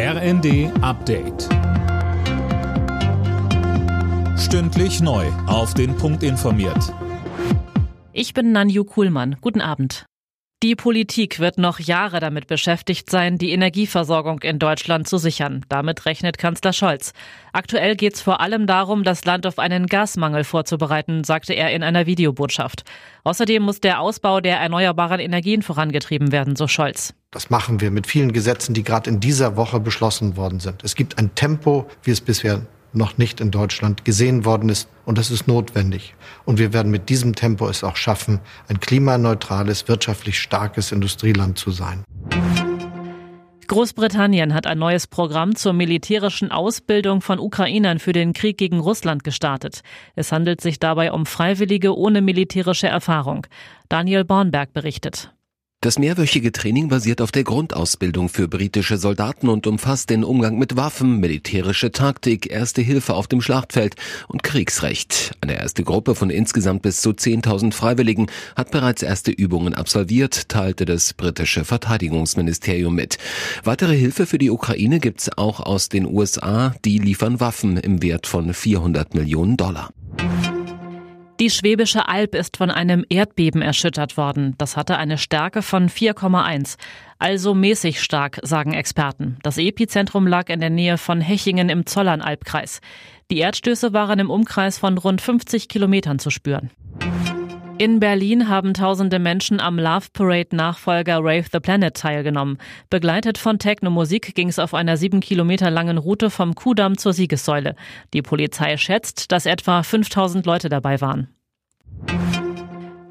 RND Update. Stündlich neu. Auf den Punkt informiert. Ich bin Nanju Kuhlmann. Guten Abend. Die Politik wird noch Jahre damit beschäftigt sein, die Energieversorgung in Deutschland zu sichern. Damit rechnet Kanzler Scholz. Aktuell geht es vor allem darum, das Land auf einen Gasmangel vorzubereiten, sagte er in einer Videobotschaft. Außerdem muss der Ausbau der erneuerbaren Energien vorangetrieben werden, so Scholz. Das machen wir mit vielen Gesetzen, die gerade in dieser Woche beschlossen worden sind. Es gibt ein Tempo, wie es bisher noch nicht in Deutschland gesehen worden ist. Und das ist notwendig. Und wir werden mit diesem Tempo es auch schaffen, ein klimaneutrales, wirtschaftlich starkes Industrieland zu sein. Großbritannien hat ein neues Programm zur militärischen Ausbildung von Ukrainern für den Krieg gegen Russland gestartet. Es handelt sich dabei um Freiwillige ohne militärische Erfahrung. Daniel Bornberg berichtet. Das mehrwöchige Training basiert auf der Grundausbildung für britische Soldaten und umfasst den Umgang mit Waffen, militärische Taktik, erste Hilfe auf dem Schlachtfeld und Kriegsrecht. Eine erste Gruppe von insgesamt bis zu 10.000 Freiwilligen hat bereits erste Übungen absolviert, teilte das britische Verteidigungsministerium mit. Weitere Hilfe für die Ukraine gibt's auch aus den USA, die liefern Waffen im Wert von 400 Millionen Dollar. Die Schwäbische Alb ist von einem Erdbeben erschüttert worden. Das hatte eine Stärke von 4,1. Also mäßig stark, sagen Experten. Das Epizentrum lag in der Nähe von Hechingen im Zollernalbkreis. Die Erdstöße waren im Umkreis von rund 50 Kilometern zu spüren. In Berlin haben tausende Menschen am Love Parade Nachfolger Rave the Planet teilgenommen. Begleitet von Techno-Musik ging es auf einer sieben Kilometer langen Route vom Kudamm zur Siegessäule. Die Polizei schätzt, dass etwa 5000 Leute dabei waren.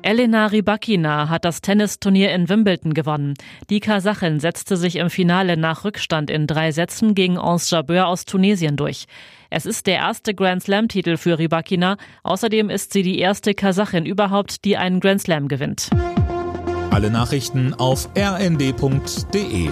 Elena Rybakina hat das Tennisturnier in Wimbledon gewonnen. Die Kasachin setzte sich im Finale nach Rückstand in drei Sätzen gegen Ons Jabeur aus Tunesien durch. Es ist der erste Grand Slam-Titel für Rybakina. Außerdem ist sie die erste Kasachin überhaupt, die einen Grand Slam gewinnt. Alle Nachrichten auf rnd.de